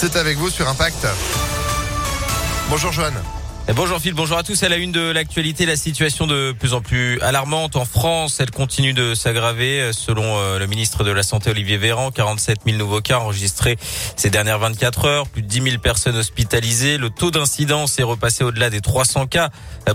C'est avec vous sur Impact. Bonjour Joanne. Bonjour Phil, bonjour à tous. À la une de l'actualité, la situation de plus en plus alarmante en France. Elle continue de s'aggraver. Selon euh, le ministre de la Santé Olivier Véran, 47 000 nouveaux cas enregistrés ces dernières 24 heures, plus de 10 000 personnes hospitalisées. Le taux d'incidence est repassé au-delà des 300 cas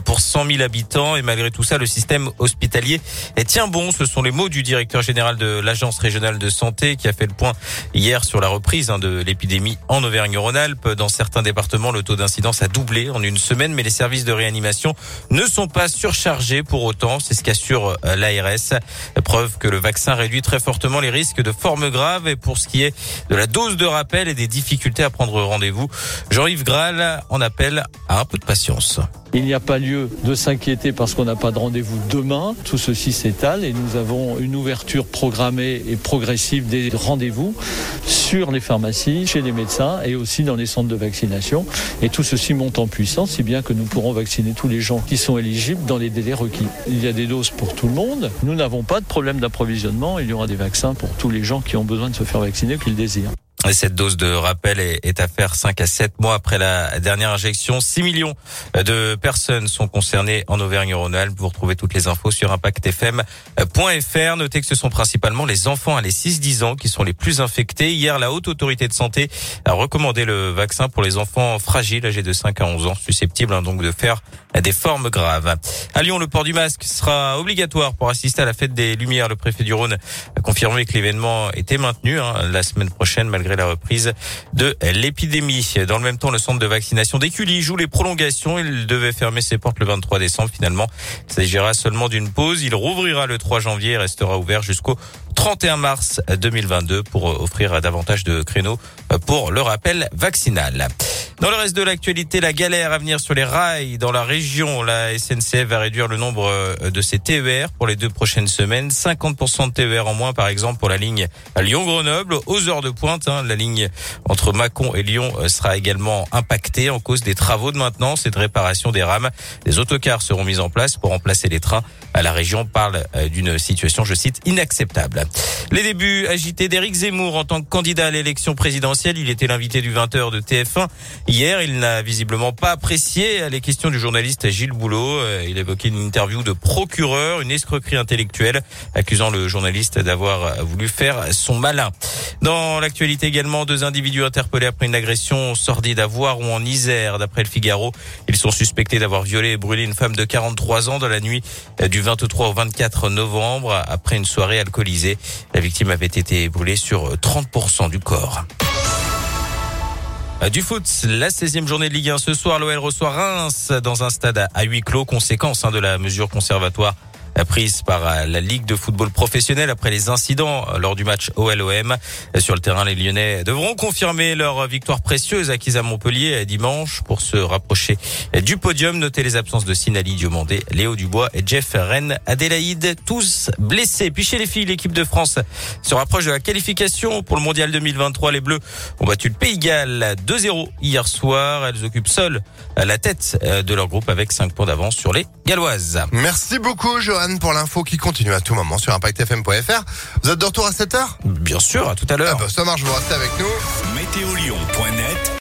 pour 100 000 habitants. Et malgré tout ça, le système hospitalier tient bon. Ce sont les mots du directeur général de l'Agence régionale de santé qui a fait le point hier sur la reprise hein, de l'épidémie en Auvergne-Rhône-Alpes. Dans certains départements, le taux d'incidence a doublé en une semaine mais les services de réanimation ne sont pas surchargés pour autant. C'est ce qu'assure euh, l'ARS. Preuve que le vaccin réduit très fortement les risques de formes graves. Et pour ce qui est de la dose de rappel et des difficultés à prendre rendez-vous, Jean-Yves Graal en appelle à un peu de patience. Il n'y a pas lieu de s'inquiéter parce qu'on n'a pas de rendez-vous demain. Tout ceci s'étale et nous avons une ouverture programmée et progressive des rendez-vous sur les pharmacies, chez les médecins et aussi dans les centres de vaccination. Et tout ceci monte en puissance, si bien que nous pourrons vacciner tous les gens qui sont éligibles dans les délais requis. Il y a des doses pour tout le monde. Nous n'avons pas de problème d'approvisionnement. Il y aura des vaccins pour tous les gens qui ont besoin de se faire vacciner, qui le désirent. Cette dose de rappel est à faire 5 à 7 mois après la dernière injection. 6 millions de personnes sont concernées en Auvergne-Rhône-Alpes. Vous retrouvez toutes les infos sur impactfm.fr. Notez que ce sont principalement les enfants à les 6-10 ans qui sont les plus infectés. Hier, la Haute Autorité de Santé a recommandé le vaccin pour les enfants fragiles âgés de 5 à 11 ans, susceptibles hein, donc de faire des formes graves. À Lyon, le port du masque sera obligatoire pour assister à la fête des Lumières. Le préfet du Rhône a confirmé que l'événement était maintenu hein, la semaine prochaine malgré la reprise de l'épidémie. Dans le même temps, le centre de vaccination d'Écully joue les prolongations. Il devait fermer ses portes le 23 décembre. Finalement, il s'agira seulement d'une pause. Il rouvrira le 3 janvier et restera ouvert jusqu'au 31 mars 2022 pour offrir davantage de créneaux pour le rappel vaccinal. Dans le reste de l'actualité, la galère à venir sur les rails dans la région. La SNCF va réduire le nombre euh, de ses TER pour les deux prochaines semaines. 50% de TER en moins, par exemple, pour la ligne Lyon-Grenoble. Aux heures de pointe, hein, la ligne entre Mâcon et Lyon euh, sera également impactée en cause des travaux de maintenance et de réparation des rames. Les autocars seront mis en place pour remplacer les trains. La région parle euh, d'une situation, je cite, inacceptable. Les débuts agités d'Éric Zemmour en tant que candidat à l'élection présidentielle. Il était l'invité du 20h de TF1. Hier, il n'a visiblement pas apprécié les questions du journaliste Gilles Boulot. Euh, il évoquait une interview de procureur, une escroquerie intellectuelle, accusant le journaliste d'avoir voulu faire son malin. Dans l'actualité également, deux individus interpellés après une agression sordide à voir ou en Isère. D'après le Figaro, ils sont suspectés d'avoir violé et brûlé une femme de 43 ans dans la nuit du 23 au 24 novembre après une soirée alcoolisée. La victime avait été brûlée sur 30% du corps. Du foot, la 16e journée de Ligue 1 ce soir, l'OL reçoit Reims dans un stade à huis clos, conséquence hein, de la mesure conservatoire prise par euh, la Ligue de football professionnel après les incidents euh, lors du match OLOM. Sur le terrain, les Lyonnais devront confirmer leur victoire précieuse acquise à Montpellier dimanche pour se rapprocher du podium. Notez les absences de Sinali Diomandé, Léo Dubois et Jeff Rennes, Adélaïde, tous blessés. Puis chez les filles, l'équipe de France se rapproche de la qualification pour le mondial 2023. Les Bleus ont battu le Pays Galles 2-0 hier soir. Elles occupent seules la tête euh, de leur groupe avec 5 points d'avance sur les Galloises. Merci beaucoup, Johan pour l'info qui continue à tout moment sur ImpactFM.fr. Vous êtes de retour à 7h Bien sûr, à tout à l'heure. Ah bah, ça marche, vous restez avec nous. Météolion.net